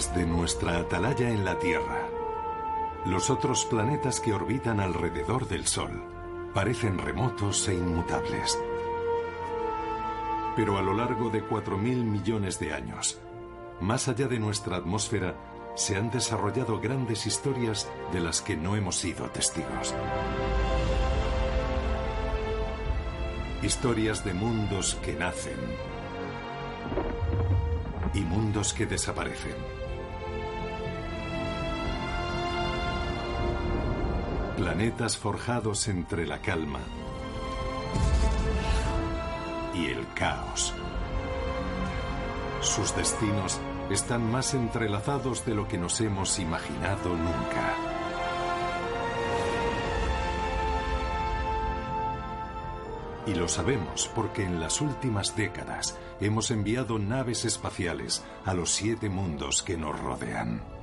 Desde nuestra atalaya en la Tierra, los otros planetas que orbitan alrededor del Sol parecen remotos e inmutables. Pero a lo largo de 4.000 millones de años, más allá de nuestra atmósfera, se han desarrollado grandes historias de las que no hemos sido testigos. Historias de mundos que nacen y mundos que desaparecen. Planetas forjados entre la calma y el caos. Sus destinos están más entrelazados de lo que nos hemos imaginado nunca. Y lo sabemos porque en las últimas décadas hemos enviado naves espaciales a los siete mundos que nos rodean.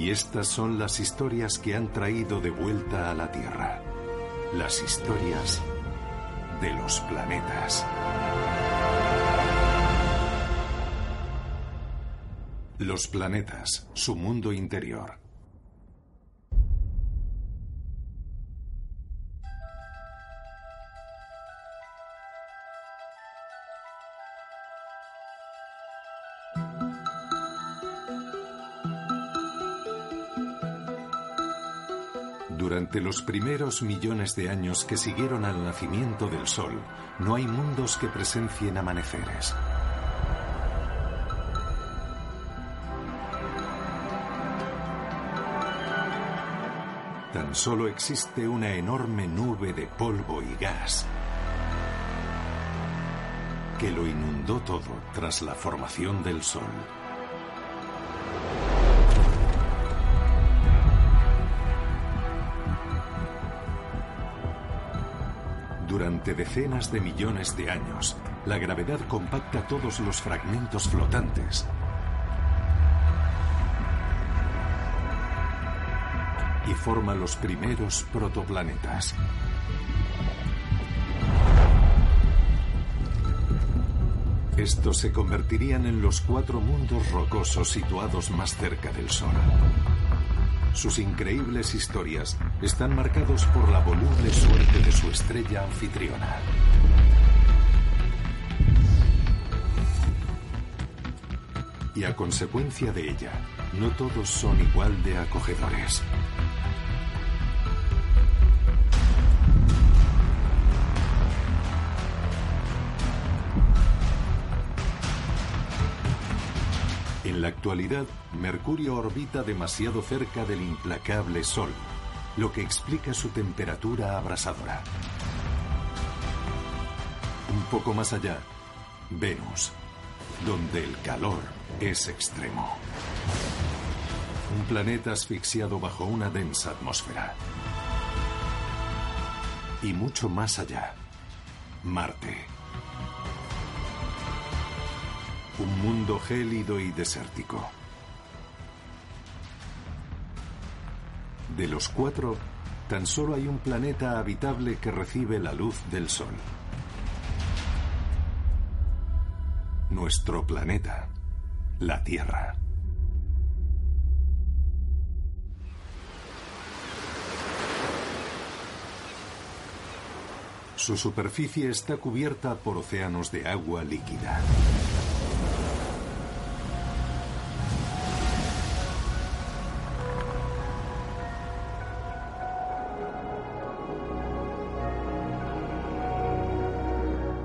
Y estas son las historias que han traído de vuelta a la Tierra. Las historias de los planetas. Los planetas, su mundo interior. Durante los primeros millones de años que siguieron al nacimiento del Sol, no hay mundos que presencien amaneceres. Tan solo existe una enorme nube de polvo y gas que lo inundó todo tras la formación del Sol. Durante decenas de millones de años, la gravedad compacta todos los fragmentos flotantes. Y forma los primeros protoplanetas. Estos se convertirían en los cuatro mundos rocosos situados más cerca del Sol. Sus increíbles historias están marcados por la voluble suerte de su estrella anfitriona. Y a consecuencia de ella, no todos son igual de acogedores. En la actualidad, Mercurio orbita demasiado cerca del implacable Sol, lo que explica su temperatura abrasadora. Un poco más allá, Venus, donde el calor es extremo. Un planeta asfixiado bajo una densa atmósfera. Y mucho más allá, Marte. Un mundo gélido y desértico. De los cuatro, tan solo hay un planeta habitable que recibe la luz del Sol. Nuestro planeta, la Tierra. Su superficie está cubierta por océanos de agua líquida.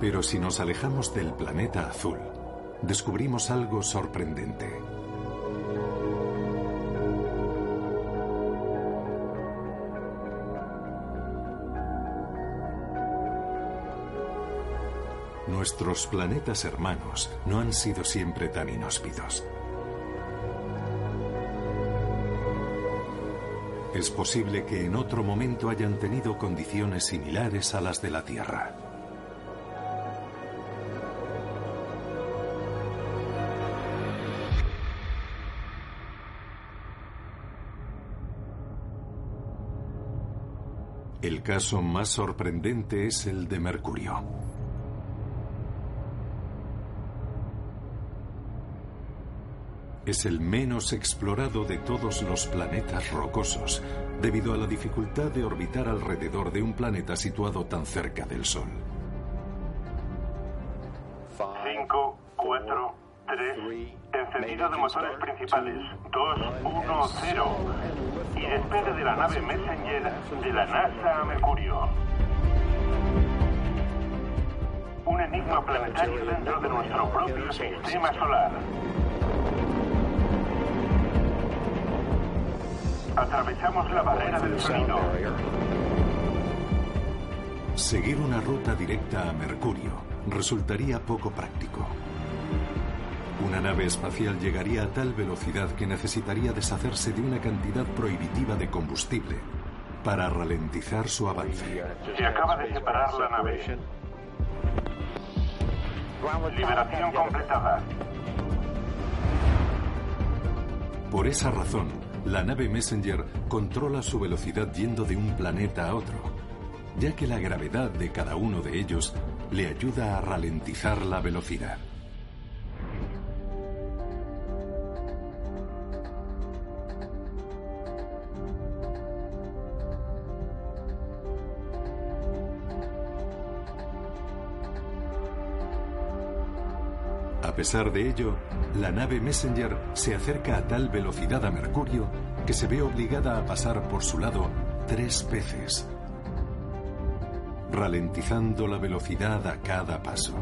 Pero si nos alejamos del planeta azul, descubrimos algo sorprendente. Nuestros planetas hermanos no han sido siempre tan inhóspitos. Es posible que en otro momento hayan tenido condiciones similares a las de la Tierra. El caso más sorprendente es el de Mercurio. Es el menos explorado de todos los planetas rocosos, debido a la dificultad de orbitar alrededor de un planeta situado tan cerca del Sol. Encendido de motores principales, 2, 1, 0, y despegue de la nave Messenger de la NASA a Mercurio. Un enigma planetario dentro de nuestro propio sistema solar. Atravesamos la barrera del sonido. Seguir una ruta directa a Mercurio resultaría poco práctico. Una nave espacial llegaría a tal velocidad que necesitaría deshacerse de una cantidad prohibitiva de combustible para ralentizar su avance. Se acaba de separar la nave. Liberación completada. Por esa razón, la nave Messenger controla su velocidad yendo de un planeta a otro, ya que la gravedad de cada uno de ellos le ayuda a ralentizar la velocidad. A pesar de ello, la nave Messenger se acerca a tal velocidad a Mercurio que se ve obligada a pasar por su lado tres veces, ralentizando la velocidad a cada paso.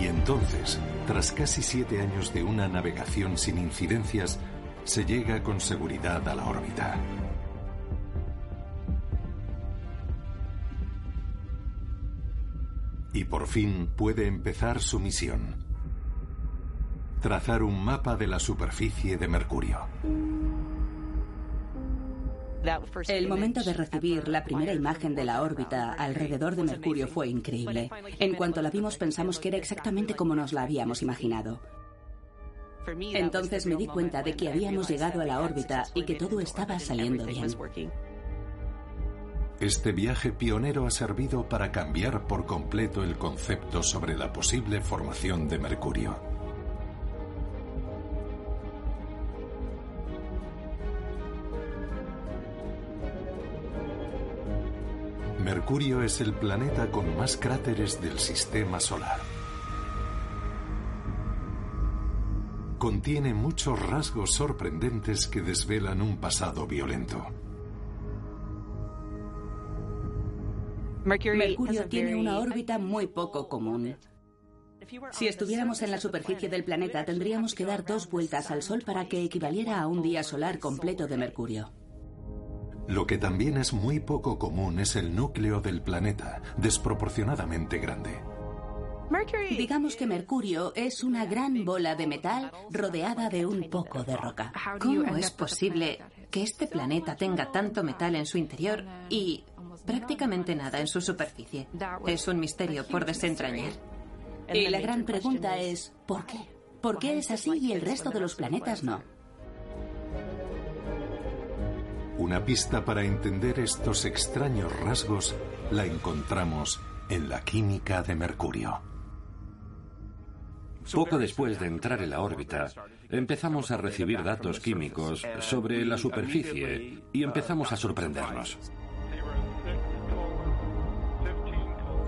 Y entonces, tras casi siete años de una navegación sin incidencias, se llega con seguridad a la órbita. Y por fin puede empezar su misión. Trazar un mapa de la superficie de Mercurio. El momento de recibir la primera imagen de la órbita alrededor de Mercurio fue increíble. En cuanto la vimos pensamos que era exactamente como nos la habíamos imaginado. Entonces me di cuenta de que habíamos llegado a la órbita y que todo estaba saliendo bien. Este viaje pionero ha servido para cambiar por completo el concepto sobre la posible formación de Mercurio. Mercurio es el planeta con más cráteres del sistema solar. Contiene muchos rasgos sorprendentes que desvelan un pasado violento. Mercurio tiene una órbita muy poco común. Si estuviéramos en la superficie del planeta, tendríamos que dar dos vueltas al Sol para que equivaliera a un día solar completo de Mercurio. Lo que también es muy poco común es el núcleo del planeta, desproporcionadamente grande. Digamos que Mercurio es una gran bola de metal rodeada de un poco de roca. ¿Cómo es posible que este planeta tenga tanto metal en su interior y prácticamente nada en su superficie? Es un misterio por desentrañar. Y la gran pregunta es, ¿por qué? ¿Por qué es así y el resto de los planetas no? Una pista para entender estos extraños rasgos la encontramos en la química de Mercurio. Poco después de entrar en la órbita, empezamos a recibir datos químicos sobre la superficie y empezamos a sorprendernos.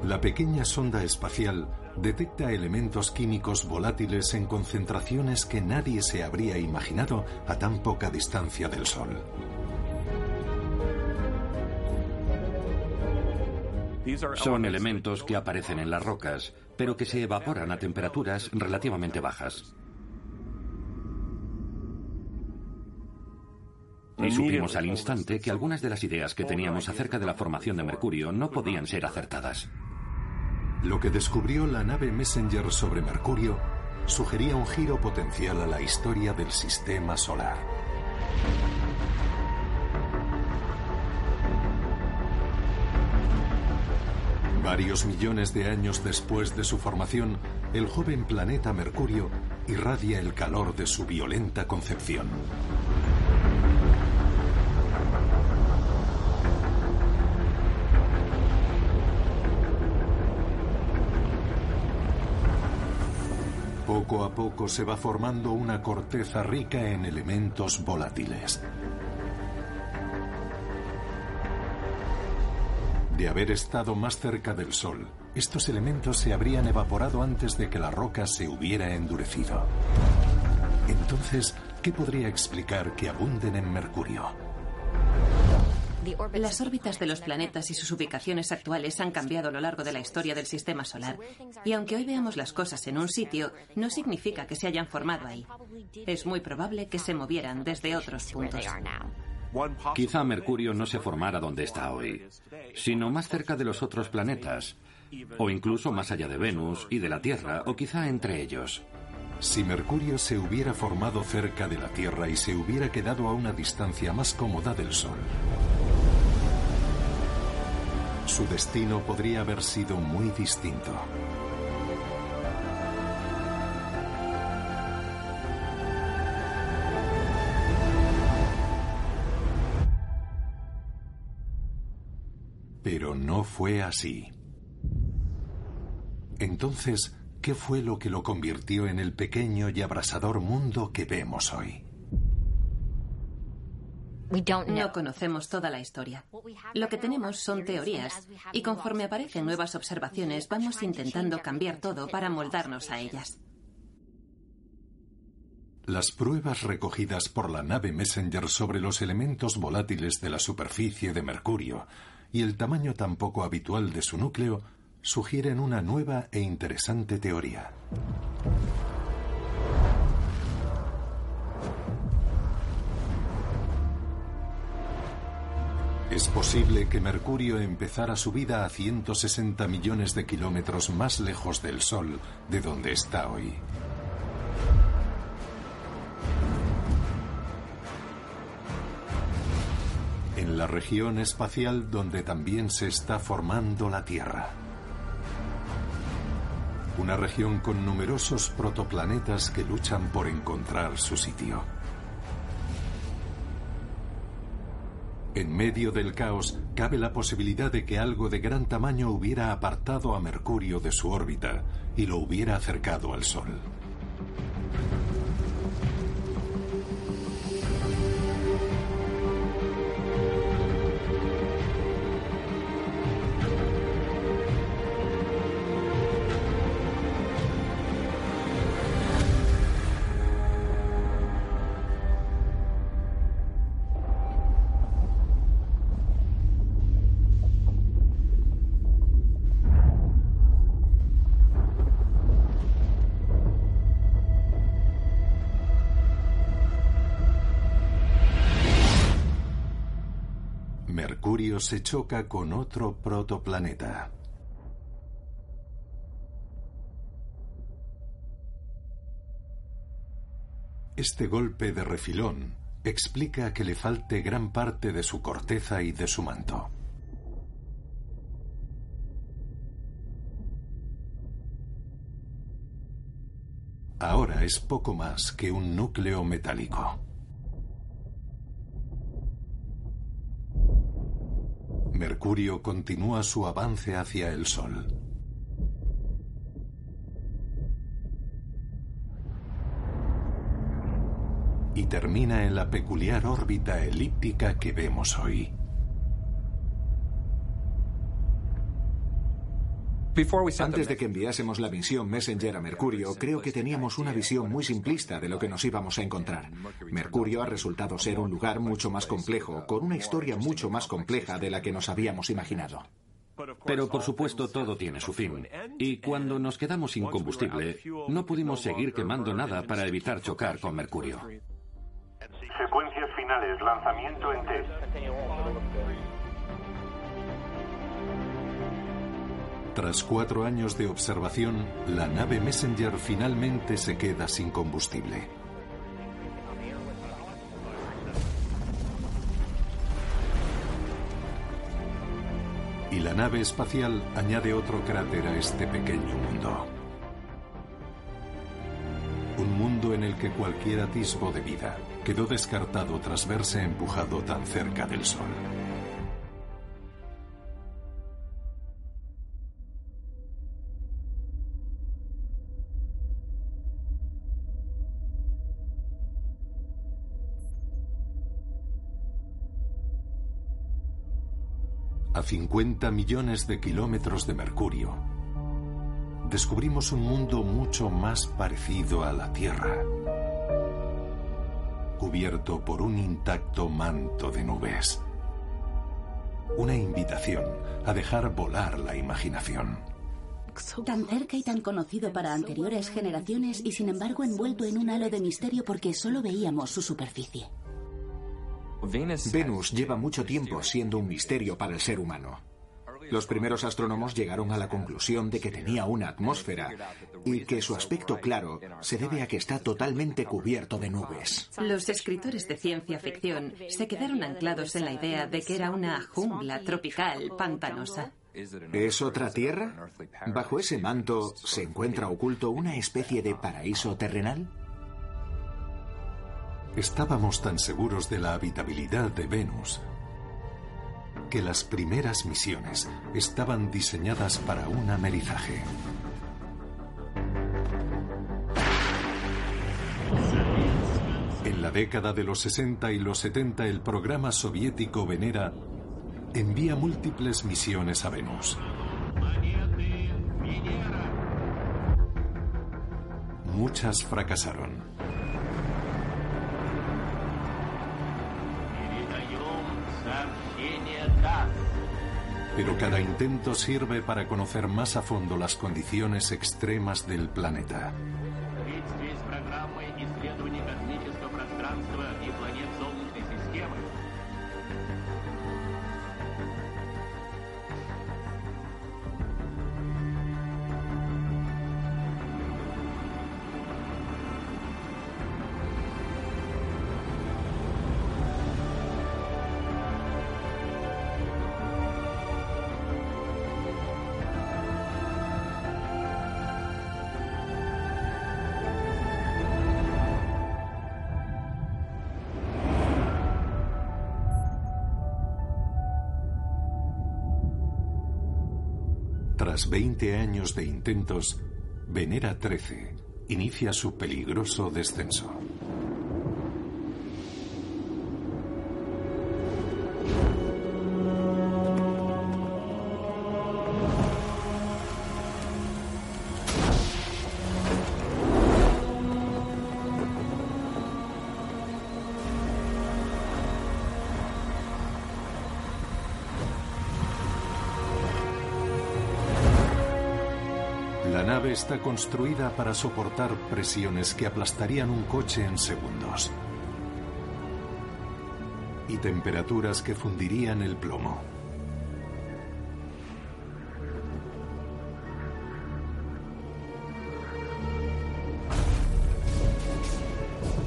La pequeña sonda espacial detecta elementos químicos volátiles en concentraciones que nadie se habría imaginado a tan poca distancia del Sol. Son elementos que aparecen en las rocas, pero que se evaporan a temperaturas relativamente bajas. Y supimos al instante que algunas de las ideas que teníamos acerca de la formación de Mercurio no podían ser acertadas. Lo que descubrió la nave Messenger sobre Mercurio sugería un giro potencial a la historia del sistema solar. Varios millones de años después de su formación, el joven planeta Mercurio irradia el calor de su violenta concepción. Poco a poco se va formando una corteza rica en elementos volátiles. De haber estado más cerca del Sol, estos elementos se habrían evaporado antes de que la roca se hubiera endurecido. Entonces, ¿qué podría explicar que abunden en Mercurio? Las órbitas de los planetas y sus ubicaciones actuales han cambiado a lo largo de la historia del sistema solar. Y aunque hoy veamos las cosas en un sitio, no significa que se hayan formado ahí. Es muy probable que se movieran desde otros puntos. Quizá Mercurio no se formara donde está hoy, sino más cerca de los otros planetas, o incluso más allá de Venus y de la Tierra, o quizá entre ellos. Si Mercurio se hubiera formado cerca de la Tierra y se hubiera quedado a una distancia más cómoda del Sol, su destino podría haber sido muy distinto. Pero no fue así. Entonces, ¿qué fue lo que lo convirtió en el pequeño y abrasador mundo que vemos hoy? No conocemos toda la historia. Lo que tenemos son teorías y conforme aparecen nuevas observaciones vamos intentando cambiar todo para moldarnos a ellas. Las pruebas recogidas por la nave Messenger sobre los elementos volátiles de la superficie de Mercurio y el tamaño tan poco habitual de su núcleo sugieren una nueva e interesante teoría. Es posible que Mercurio empezara su vida a 160 millones de kilómetros más lejos del Sol de donde está hoy. La región espacial donde también se está formando la Tierra. Una región con numerosos protoplanetas que luchan por encontrar su sitio. En medio del caos, cabe la posibilidad de que algo de gran tamaño hubiera apartado a Mercurio de su órbita y lo hubiera acercado al Sol. Se choca con otro protoplaneta. Este golpe de refilón explica que le falte gran parte de su corteza y de su manto. Ahora es poco más que un núcleo metálico. Mercurio continúa su avance hacia el Sol. Y termina en la peculiar órbita elíptica que vemos hoy. Antes de que enviásemos la misión Messenger a Mercurio, creo que teníamos una visión muy simplista de lo que nos íbamos a encontrar. Mercurio ha resultado ser un lugar mucho más complejo, con una historia mucho más compleja de la que nos habíamos imaginado. Pero por supuesto todo tiene su fin. Y cuando nos quedamos sin combustible, no pudimos seguir quemando nada para evitar chocar con Mercurio. Secuencias finales, lanzamiento en test. Tras cuatro años de observación, la nave Messenger finalmente se queda sin combustible. Y la nave espacial añade otro cráter a este pequeño mundo. Un mundo en el que cualquier atisbo de vida quedó descartado tras verse empujado tan cerca del Sol. A 50 millones de kilómetros de Mercurio, descubrimos un mundo mucho más parecido a la Tierra, cubierto por un intacto manto de nubes. Una invitación a dejar volar la imaginación. Tan cerca y tan conocido para anteriores generaciones y sin embargo envuelto en un halo de misterio porque solo veíamos su superficie. Venus lleva mucho tiempo siendo un misterio para el ser humano. Los primeros astrónomos llegaron a la conclusión de que tenía una atmósfera y que su aspecto claro se debe a que está totalmente cubierto de nubes. Los escritores de ciencia ficción se quedaron anclados en la idea de que era una jungla tropical pantanosa. ¿Es otra tierra? ¿Bajo ese manto se encuentra oculto una especie de paraíso terrenal? Estábamos tan seguros de la habitabilidad de Venus que las primeras misiones estaban diseñadas para un amerizaje. En la década de los 60 y los 70 el programa soviético Venera envía múltiples misiones a Venus. Muchas fracasaron. Pero cada intento sirve para conocer más a fondo las condiciones extremas del planeta. 20 años de intentos, Venera 13 inicia su peligroso descenso. La nave está construida para soportar presiones que aplastarían un coche en segundos y temperaturas que fundirían el plomo.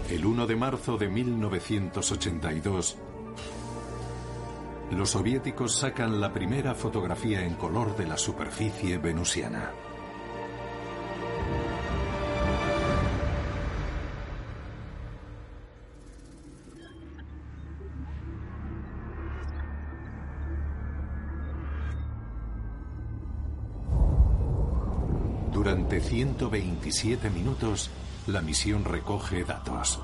El 1 de marzo de 1982, los soviéticos sacan la primera fotografía en color de la superficie venusiana. 127 minutos, la misión recoge datos.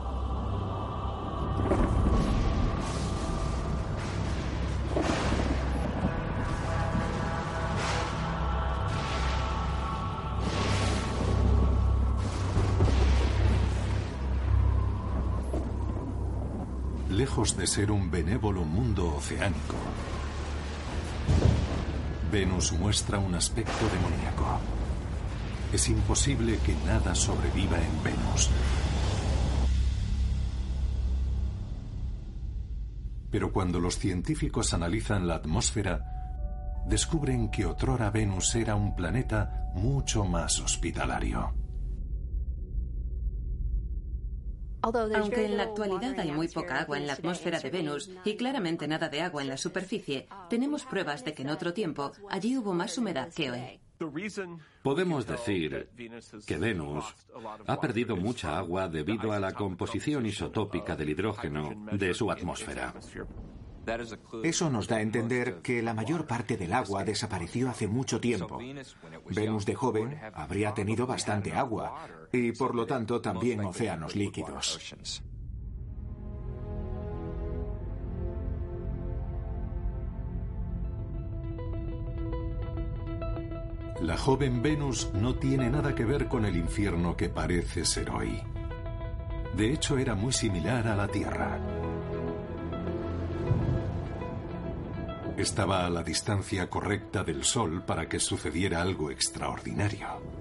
Lejos de ser un benévolo mundo oceánico, Venus muestra un aspecto demoníaco. Es imposible que nada sobreviva en Venus. Pero cuando los científicos analizan la atmósfera, descubren que otrora Venus era un planeta mucho más hospitalario. Aunque en la actualidad hay muy poca agua en la atmósfera de Venus y claramente nada de agua en la superficie, tenemos pruebas de que en otro tiempo allí hubo más humedad que hoy. Podemos decir que Venus ha perdido mucha agua debido a la composición isotópica del hidrógeno de su atmósfera. Eso nos da a entender que la mayor parte del agua desapareció hace mucho tiempo. Venus de joven habría tenido bastante agua y por lo tanto también océanos líquidos. La joven Venus no tiene nada que ver con el infierno que parece ser hoy. De hecho, era muy similar a la Tierra. Estaba a la distancia correcta del Sol para que sucediera algo extraordinario.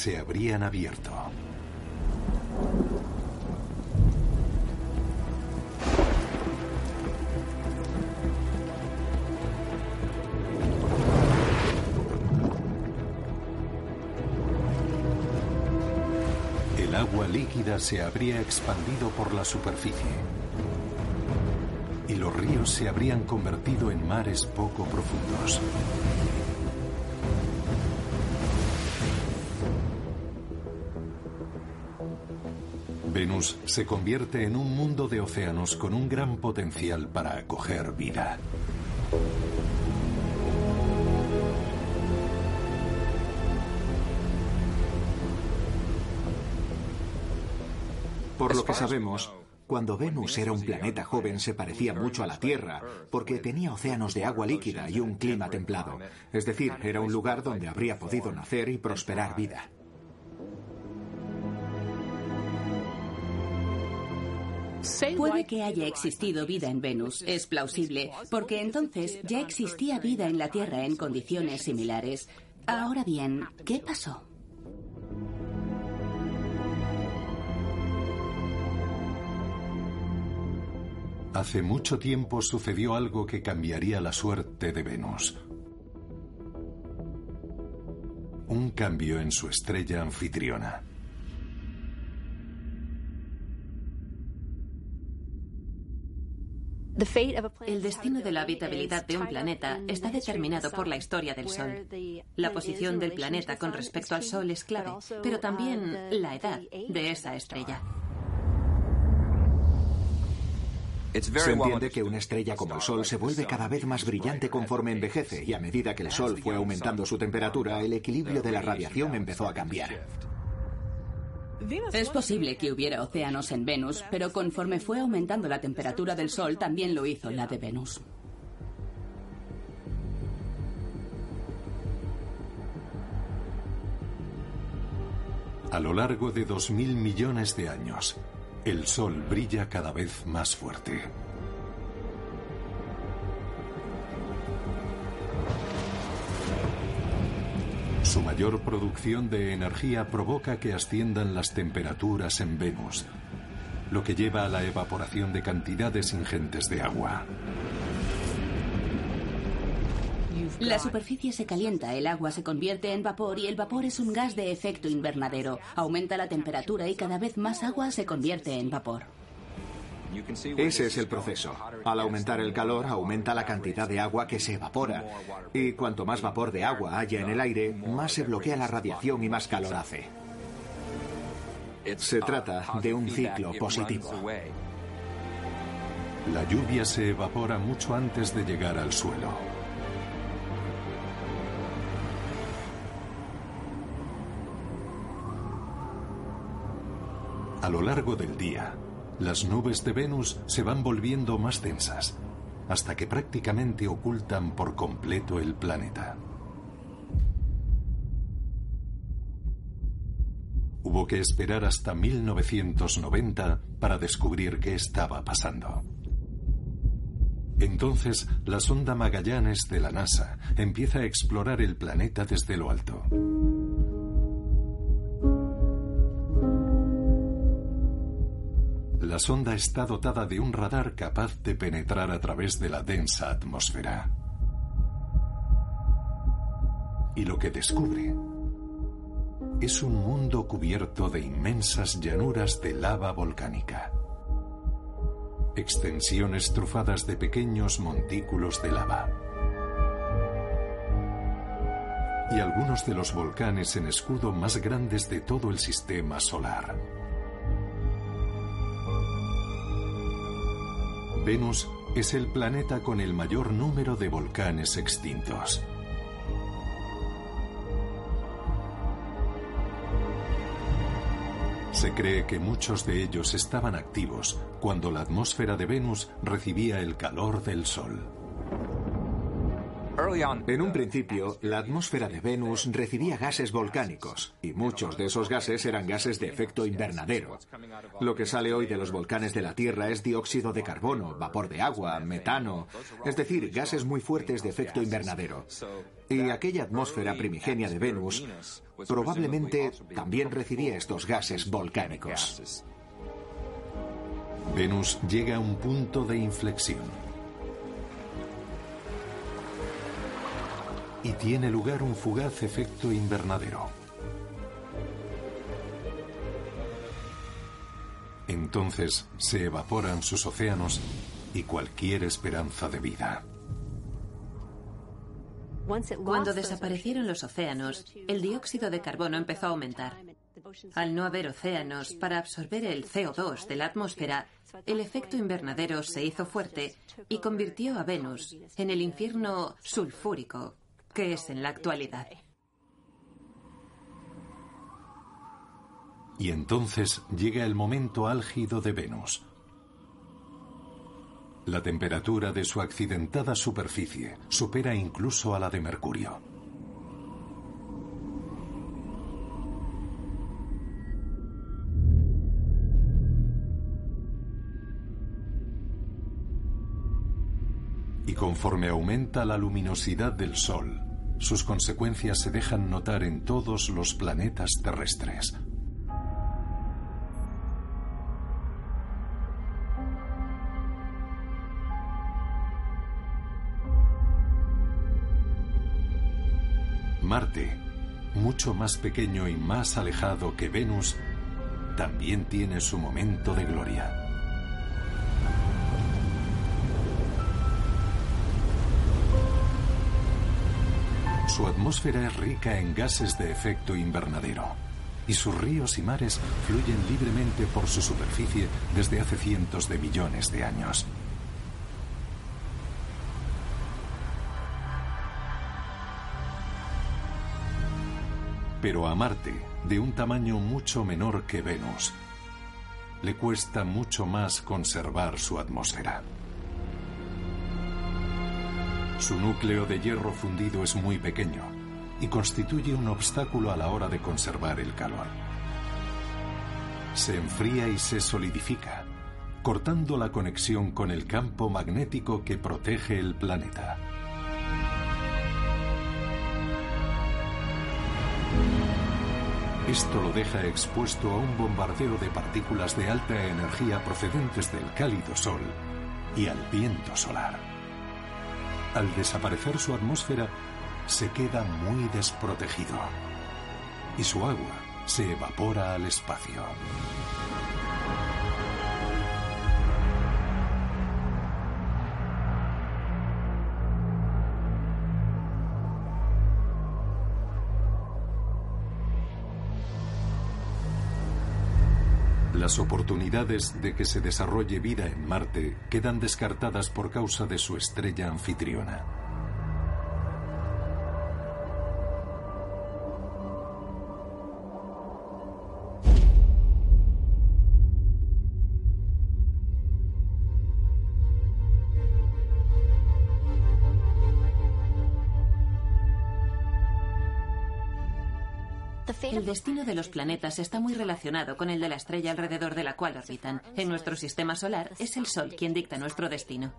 Se habrían abierto. El agua líquida se habría expandido por la superficie y los ríos se habrían convertido en mares poco profundos. Venus se convierte en un mundo de océanos con un gran potencial para acoger vida. Por lo que sabemos, cuando Venus era un planeta joven se parecía mucho a la Tierra, porque tenía océanos de agua líquida y un clima templado. Es decir, era un lugar donde habría podido nacer y prosperar vida. Puede que haya existido vida en Venus, es plausible, porque entonces ya existía vida en la Tierra en condiciones similares. Ahora bien, ¿qué pasó? Hace mucho tiempo sucedió algo que cambiaría la suerte de Venus. Un cambio en su estrella anfitriona. El destino de la habitabilidad de un planeta está determinado por la historia del Sol. La posición del planeta con respecto al Sol es clave, pero también la edad de esa estrella. Se entiende que una estrella como el Sol se vuelve cada vez más brillante conforme envejece y a medida que el Sol fue aumentando su temperatura, el equilibrio de la radiación empezó a cambiar. Es posible que hubiera océanos en Venus, pero conforme fue aumentando la temperatura del Sol, también lo hizo la de Venus. A lo largo de 2.000 millones de años, el Sol brilla cada vez más fuerte. Su mayor producción de energía provoca que asciendan las temperaturas en Venus, lo que lleva a la evaporación de cantidades ingentes de agua. La superficie se calienta, el agua se convierte en vapor y el vapor es un gas de efecto invernadero. Aumenta la temperatura y cada vez más agua se convierte en vapor. Ese es el proceso. Al aumentar el calor, aumenta la cantidad de agua que se evapora. Y cuanto más vapor de agua haya en el aire, más se bloquea la radiación y más calor hace. Se trata de un ciclo positivo. La lluvia se evapora mucho antes de llegar al suelo. A lo largo del día, las nubes de Venus se van volviendo más densas, hasta que prácticamente ocultan por completo el planeta. Hubo que esperar hasta 1990 para descubrir qué estaba pasando. Entonces, la sonda Magallanes de la NASA empieza a explorar el planeta desde lo alto. Sonda está dotada de un radar capaz de penetrar a través de la densa atmósfera. Y lo que descubre es un mundo cubierto de inmensas llanuras de lava volcánica. Extensiones trufadas de pequeños montículos de lava. Y algunos de los volcanes en escudo más grandes de todo el sistema solar. Venus es el planeta con el mayor número de volcanes extintos. Se cree que muchos de ellos estaban activos cuando la atmósfera de Venus recibía el calor del Sol. En un principio, la atmósfera de Venus recibía gases volcánicos, y muchos de esos gases eran gases de efecto invernadero. Lo que sale hoy de los volcanes de la Tierra es dióxido de carbono, vapor de agua, metano, es decir, gases muy fuertes de efecto invernadero. Y aquella atmósfera primigenia de Venus probablemente también recibía estos gases volcánicos. Venus llega a un punto de inflexión. Y tiene lugar un fugaz efecto invernadero. Entonces se evaporan sus océanos y cualquier esperanza de vida. Cuando desaparecieron los océanos, el dióxido de carbono empezó a aumentar. Al no haber océanos para absorber el CO2 de la atmósfera, el efecto invernadero se hizo fuerte y convirtió a Venus en el infierno sulfúrico que es en la actualidad. Y entonces llega el momento álgido de Venus. La temperatura de su accidentada superficie supera incluso a la de Mercurio. Y conforme aumenta la luminosidad del Sol, sus consecuencias se dejan notar en todos los planetas terrestres. Marte, mucho más pequeño y más alejado que Venus, también tiene su momento de gloria. Su atmósfera es rica en gases de efecto invernadero y sus ríos y mares fluyen libremente por su superficie desde hace cientos de millones de años. Pero a Marte, de un tamaño mucho menor que Venus, le cuesta mucho más conservar su atmósfera. Su núcleo de hierro fundido es muy pequeño y constituye un obstáculo a la hora de conservar el calor. Se enfría y se solidifica, cortando la conexión con el campo magnético que protege el planeta. Esto lo deja expuesto a un bombardeo de partículas de alta energía procedentes del cálido Sol y al viento solar al desaparecer su atmósfera, se queda muy desprotegido y su agua se evapora al espacio. Las oportunidades de que se desarrolle vida en Marte quedan descartadas por causa de su estrella anfitriona. El destino de los planetas está muy relacionado con el de la estrella alrededor de la cual orbitan. En nuestro sistema solar es el Sol quien dicta nuestro destino.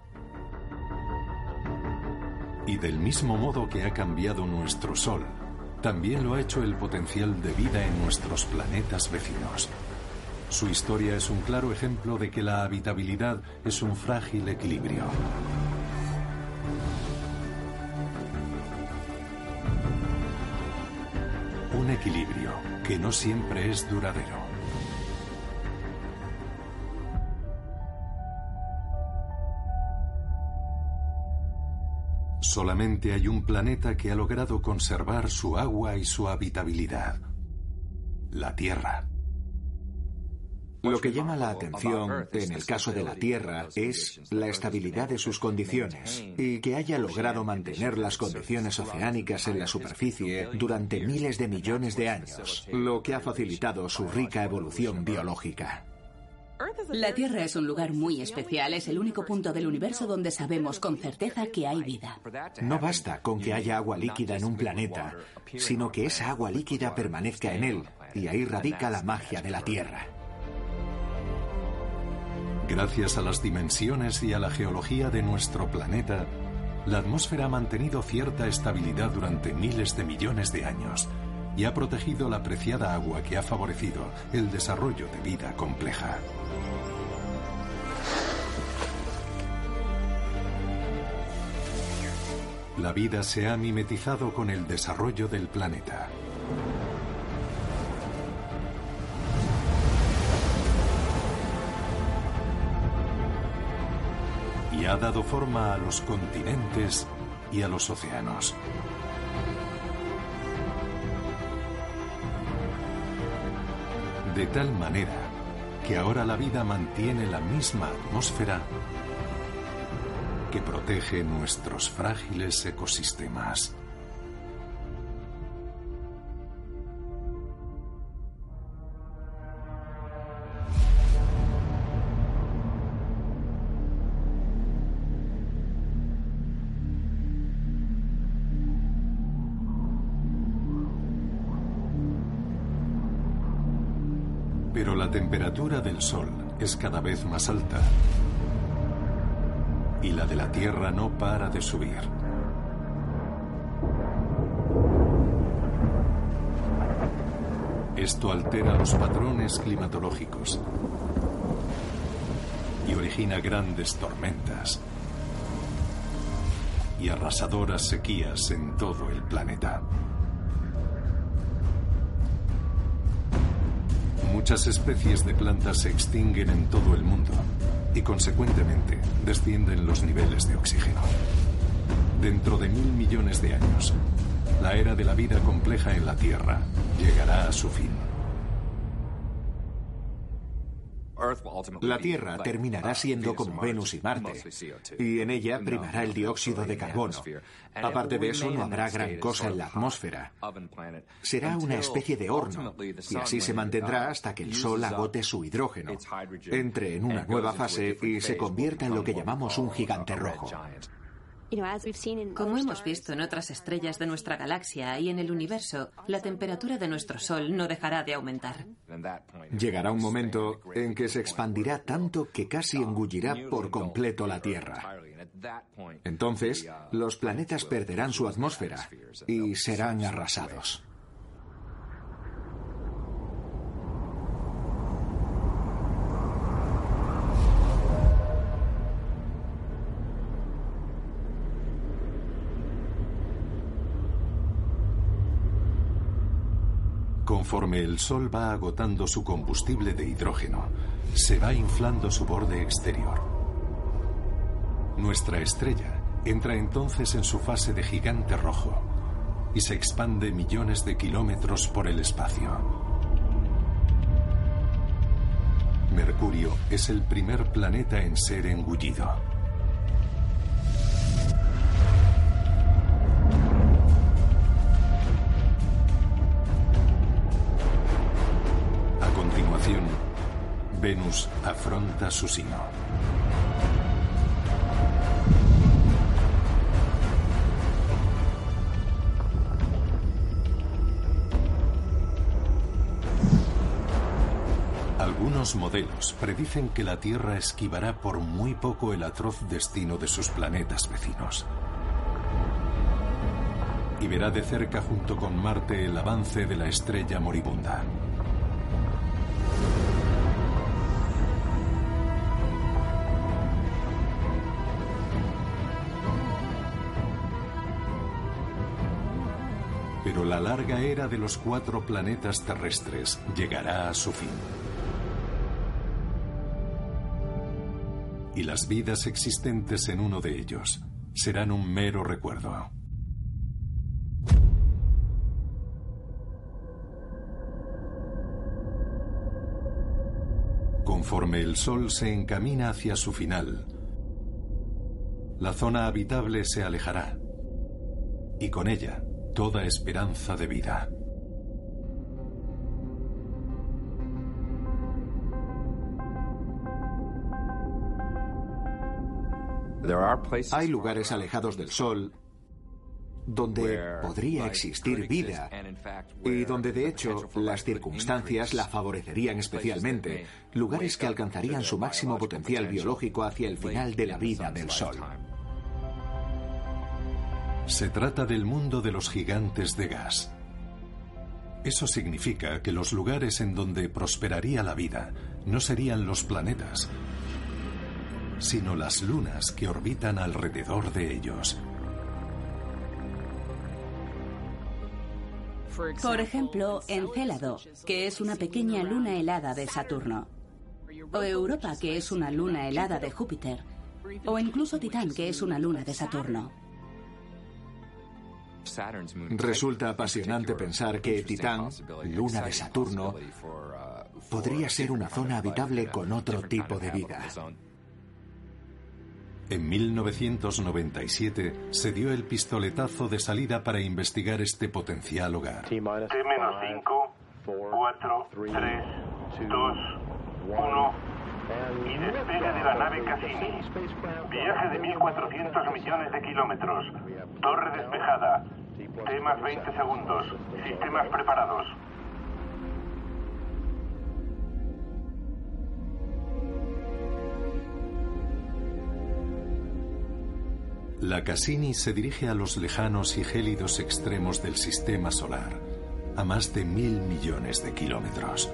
Y del mismo modo que ha cambiado nuestro Sol, también lo ha hecho el potencial de vida en nuestros planetas vecinos. Su historia es un claro ejemplo de que la habitabilidad es un frágil equilibrio. Un equilibrio que no siempre es duradero. Solamente hay un planeta que ha logrado conservar su agua y su habitabilidad. La Tierra. Lo que llama la atención en el caso de la Tierra es la estabilidad de sus condiciones y que haya logrado mantener las condiciones oceánicas en la superficie durante miles de millones de años, lo que ha facilitado su rica evolución biológica. La Tierra es un lugar muy especial, es el único punto del universo donde sabemos con certeza que hay vida. No basta con que haya agua líquida en un planeta, sino que esa agua líquida permanezca en él, y ahí radica la magia de la Tierra. Gracias a las dimensiones y a la geología de nuestro planeta, la atmósfera ha mantenido cierta estabilidad durante miles de millones de años y ha protegido la preciada agua que ha favorecido el desarrollo de vida compleja. La vida se ha mimetizado con el desarrollo del planeta. Y ha dado forma a los continentes y a los océanos. De tal manera que ahora la vida mantiene la misma atmósfera que protege nuestros frágiles ecosistemas. Pero la temperatura del Sol es cada vez más alta y la de la Tierra no para de subir. Esto altera los patrones climatológicos y origina grandes tormentas y arrasadoras sequías en todo el planeta. Muchas especies de plantas se extinguen en todo el mundo y consecuentemente descienden los niveles de oxígeno. Dentro de mil millones de años, la era de la vida compleja en la Tierra llegará a su fin. La Tierra terminará siendo como Venus y Marte, y en ella primará el dióxido de carbono. Aparte de eso, no habrá gran cosa en la atmósfera. Será una especie de horno, y así se mantendrá hasta que el Sol agote su hidrógeno, entre en una nueva fase y se convierta en lo que llamamos un gigante rojo. Como hemos visto en otras estrellas de nuestra galaxia y en el universo, la temperatura de nuestro Sol no dejará de aumentar. Llegará un momento en que se expandirá tanto que casi engullirá por completo la Tierra. Entonces, los planetas perderán su atmósfera y serán arrasados. Conforme el Sol va agotando su combustible de hidrógeno, se va inflando su borde exterior. Nuestra estrella entra entonces en su fase de gigante rojo y se expande millones de kilómetros por el espacio. Mercurio es el primer planeta en ser engullido. Venus afronta su sino. Algunos modelos predicen que la Tierra esquivará por muy poco el atroz destino de sus planetas vecinos. Y verá de cerca junto con Marte el avance de la estrella moribunda. Pero la larga era de los cuatro planetas terrestres llegará a su fin. y las vidas existentes en uno de ellos serán un mero recuerdo. Conforme el Sol se encamina hacia su final, la zona habitable se alejará y con ella toda esperanza de vida. Hay lugares alejados del Sol donde podría existir vida y donde de hecho las circunstancias la favorecerían especialmente, lugares que alcanzarían su máximo potencial biológico hacia el final de la vida del Sol. Se trata del mundo de los gigantes de gas. Eso significa que los lugares en donde prosperaría la vida no serían los planetas, sino las lunas que orbitan alrededor de ellos. Por ejemplo, Encélado, que es una pequeña luna helada de Saturno. O Europa, que es una luna helada de Júpiter. O incluso Titán, que es una luna de Saturno. Resulta apasionante pensar que Titán, luna de Saturno, podría ser una zona habitable con otro tipo de vida. En 1997 se dio el pistoletazo de salida para investigar este potencial hogar. T-5, 4, 3, 2, 1 y despegue de la nave Cassini. Viaje de 1.400 millones de kilómetros. Torre despejada. T más 20 segundos. Sistemas preparados. La Cassini se dirige a los lejanos y gélidos extremos del sistema solar, a más de mil millones de kilómetros.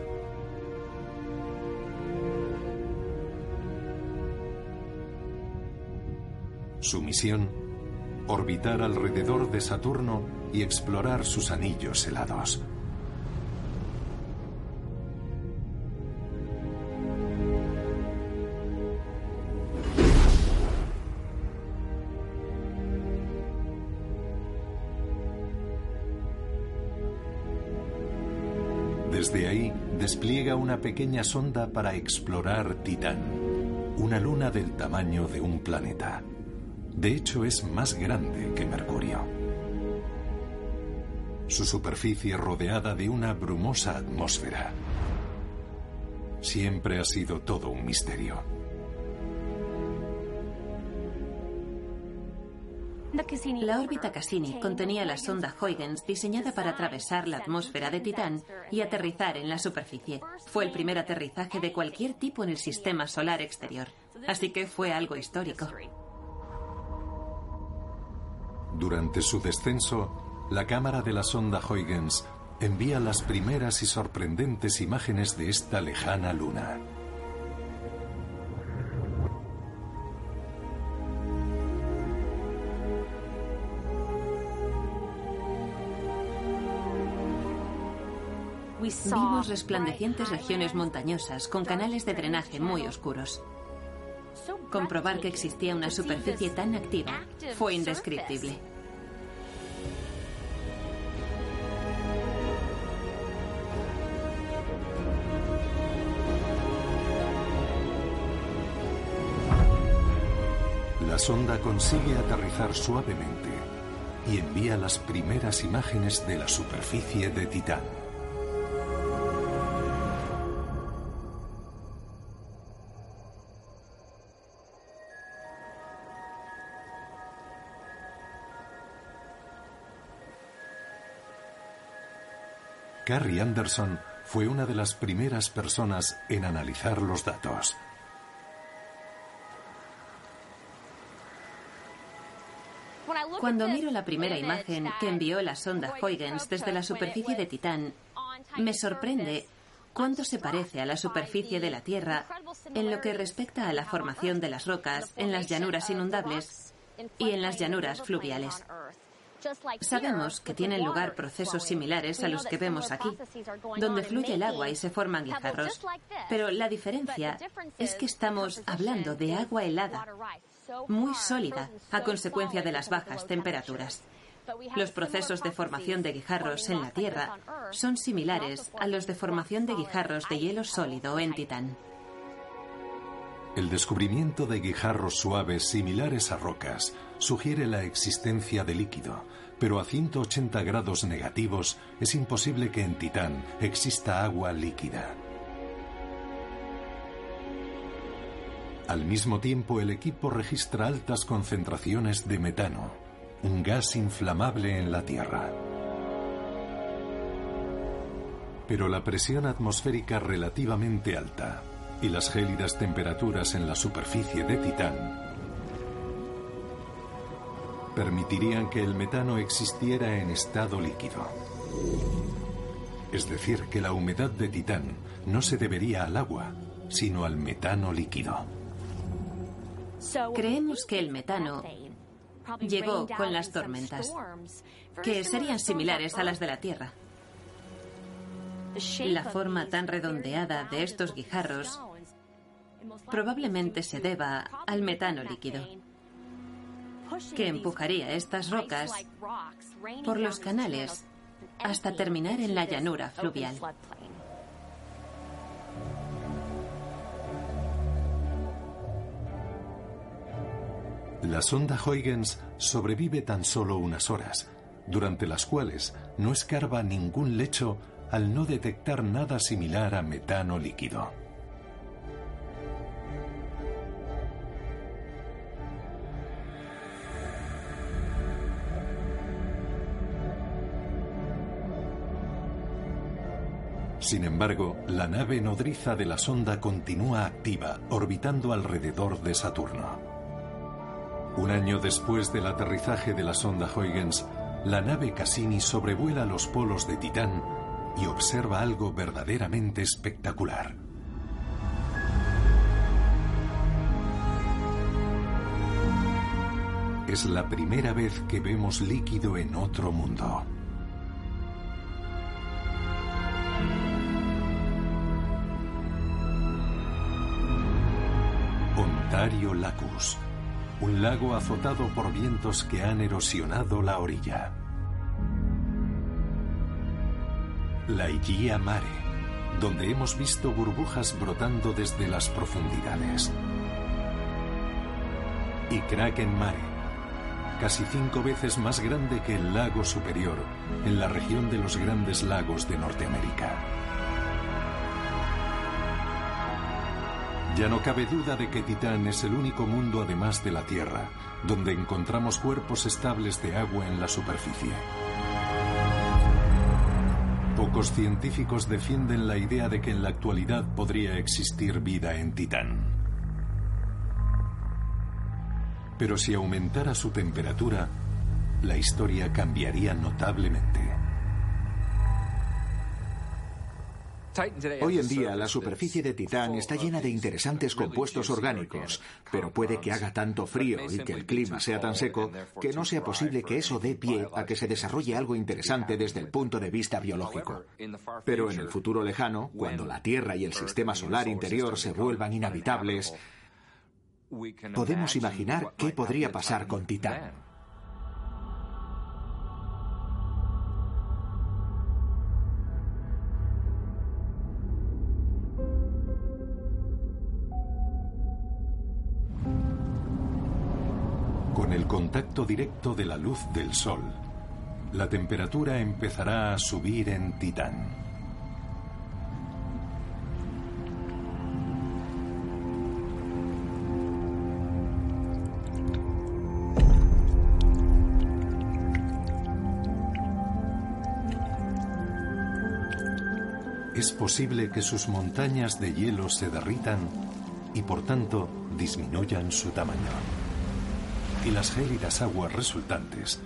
Su misión, orbitar alrededor de Saturno y explorar sus anillos helados. Desde ahí despliega una pequeña sonda para explorar Titán, una luna del tamaño de un planeta. De hecho, es más grande que Mercurio. Su superficie rodeada de una brumosa atmósfera. Siempre ha sido todo un misterio. La órbita Cassini contenía la sonda Huygens diseñada para atravesar la atmósfera de Titán y aterrizar en la superficie. Fue el primer aterrizaje de cualquier tipo en el sistema solar exterior, así que fue algo histórico. Durante su descenso, la cámara de la sonda Huygens envía las primeras y sorprendentes imágenes de esta lejana luna. Vimos resplandecientes regiones montañosas con canales de drenaje muy oscuros. Comprobar que existía una superficie tan activa fue indescriptible. La sonda consigue aterrizar suavemente y envía las primeras imágenes de la superficie de Titán. Carrie Anderson fue una de las primeras personas en analizar los datos. Cuando miro la primera imagen que envió la sonda Huygens desde la superficie de Titán, me sorprende cuánto se parece a la superficie de la Tierra en lo que respecta a la formación de las rocas en las llanuras inundables y en las llanuras fluviales. Sabemos que tienen lugar procesos similares a los que vemos aquí, donde fluye el agua y se forman guijarros. Pero la diferencia es que estamos hablando de agua helada, muy sólida, a consecuencia de las bajas temperaturas. Los procesos de formación de guijarros en la Tierra son similares a los de formación de guijarros de hielo sólido en Titán. El descubrimiento de guijarros suaves similares a rocas sugiere la existencia de líquido, pero a 180 grados negativos es imposible que en Titán exista agua líquida. Al mismo tiempo, el equipo registra altas concentraciones de metano, un gas inflamable en la Tierra. Pero la presión atmosférica relativamente alta y las gélidas temperaturas en la superficie de Titán permitirían que el metano existiera en estado líquido. Es decir, que la humedad de Titán no se debería al agua, sino al metano líquido. Creemos que el metano llegó con las tormentas, que serían similares a las de la Tierra. La forma tan redondeada de estos guijarros probablemente se deba al metano líquido, que empujaría estas rocas por los canales hasta terminar en la llanura fluvial. La sonda Huygens sobrevive tan solo unas horas, durante las cuales no escarba ningún lecho al no detectar nada similar a metano líquido. Sin embargo, la nave nodriza de la sonda continúa activa, orbitando alrededor de Saturno. Un año después del aterrizaje de la sonda Huygens, la nave Cassini sobrevuela los polos de Titán y observa algo verdaderamente espectacular. Es la primera vez que vemos líquido en otro mundo. Lacus, un lago azotado por vientos que han erosionado la orilla. La Igia Mare, donde hemos visto burbujas brotando desde las profundidades. Y Kraken Mare, casi cinco veces más grande que el lago superior en la región de los grandes lagos de Norteamérica. Ya no cabe duda de que Titán es el único mundo además de la Tierra, donde encontramos cuerpos estables de agua en la superficie. Pocos científicos defienden la idea de que en la actualidad podría existir vida en Titán. Pero si aumentara su temperatura, la historia cambiaría notablemente. Hoy en día la superficie de Titán está llena de interesantes compuestos orgánicos, pero puede que haga tanto frío y que el clima sea tan seco que no sea posible que eso dé pie a que se desarrolle algo interesante desde el punto de vista biológico. Pero en el futuro lejano, cuando la Tierra y el sistema solar interior se vuelvan inhabitables, podemos imaginar qué podría pasar con Titán. El contacto directo de la luz del Sol, la temperatura empezará a subir en Titán. Es posible que sus montañas de hielo se derritan y por tanto disminuyan su tamaño y las gélidas aguas resultantes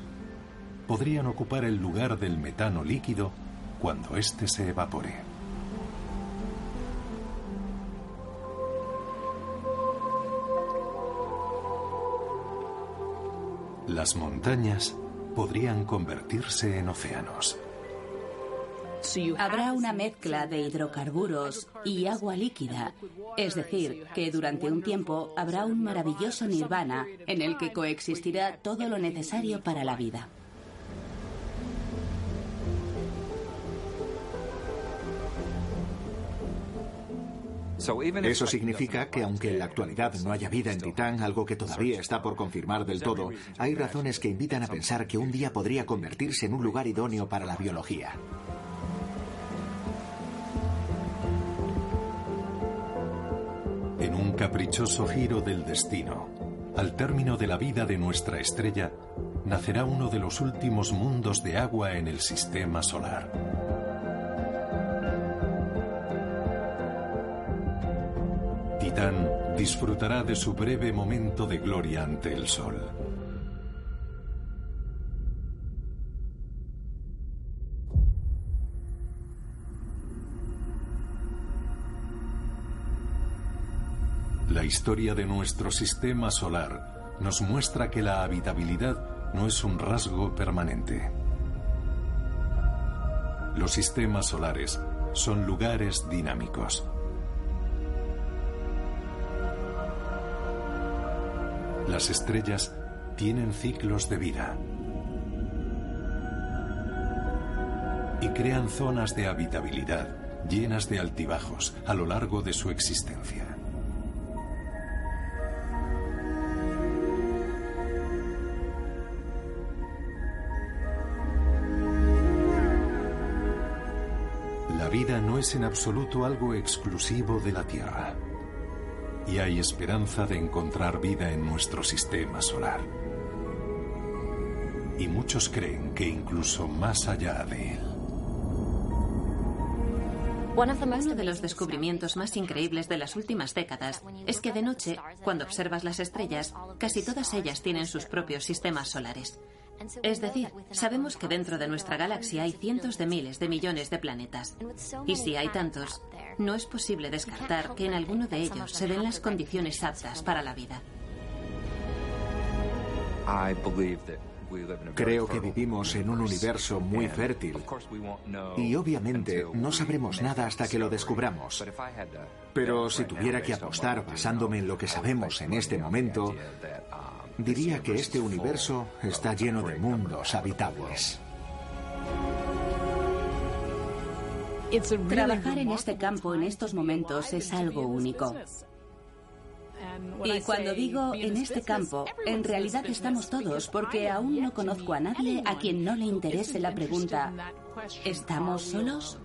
podrían ocupar el lugar del metano líquido cuando éste se evapore. Las montañas podrían convertirse en océanos. Habrá una mezcla de hidrocarburos y agua líquida, es decir, que durante un tiempo habrá un maravilloso nirvana en el que coexistirá todo lo necesario para la vida. Eso significa que aunque en la actualidad no haya vida en Titán, algo que todavía está por confirmar del todo, hay razones que invitan a pensar que un día podría convertirse en un lugar idóneo para la biología. Caprichoso giro del destino, al término de la vida de nuestra estrella, nacerá uno de los últimos mundos de agua en el sistema solar. Titán disfrutará de su breve momento de gloria ante el Sol. Historia de nuestro sistema solar nos muestra que la habitabilidad no es un rasgo permanente. Los sistemas solares son lugares dinámicos. Las estrellas tienen ciclos de vida y crean zonas de habitabilidad llenas de altibajos a lo largo de su existencia. Es en absoluto algo exclusivo de la Tierra. Y hay esperanza de encontrar vida en nuestro sistema solar. Y muchos creen que incluso más allá de él. Uno de los descubrimientos más increíbles de las últimas décadas es que de noche, cuando observas las estrellas, casi todas ellas tienen sus propios sistemas solares. Es decir, sabemos que dentro de nuestra galaxia hay cientos de miles de millones de planetas. Y si hay tantos, no es posible descartar que en alguno de ellos se den las condiciones aptas para la vida. Creo que vivimos en un universo muy fértil y obviamente no sabremos nada hasta que lo descubramos. Pero si tuviera que apostar basándome en lo que sabemos en este momento, diría que este universo está lleno de mundos habitables. Trabajar en este campo en estos momentos es algo único. Y cuando digo en este campo, en realidad estamos todos, porque aún no conozco a nadie a quien no le interese la pregunta, ¿estamos solos?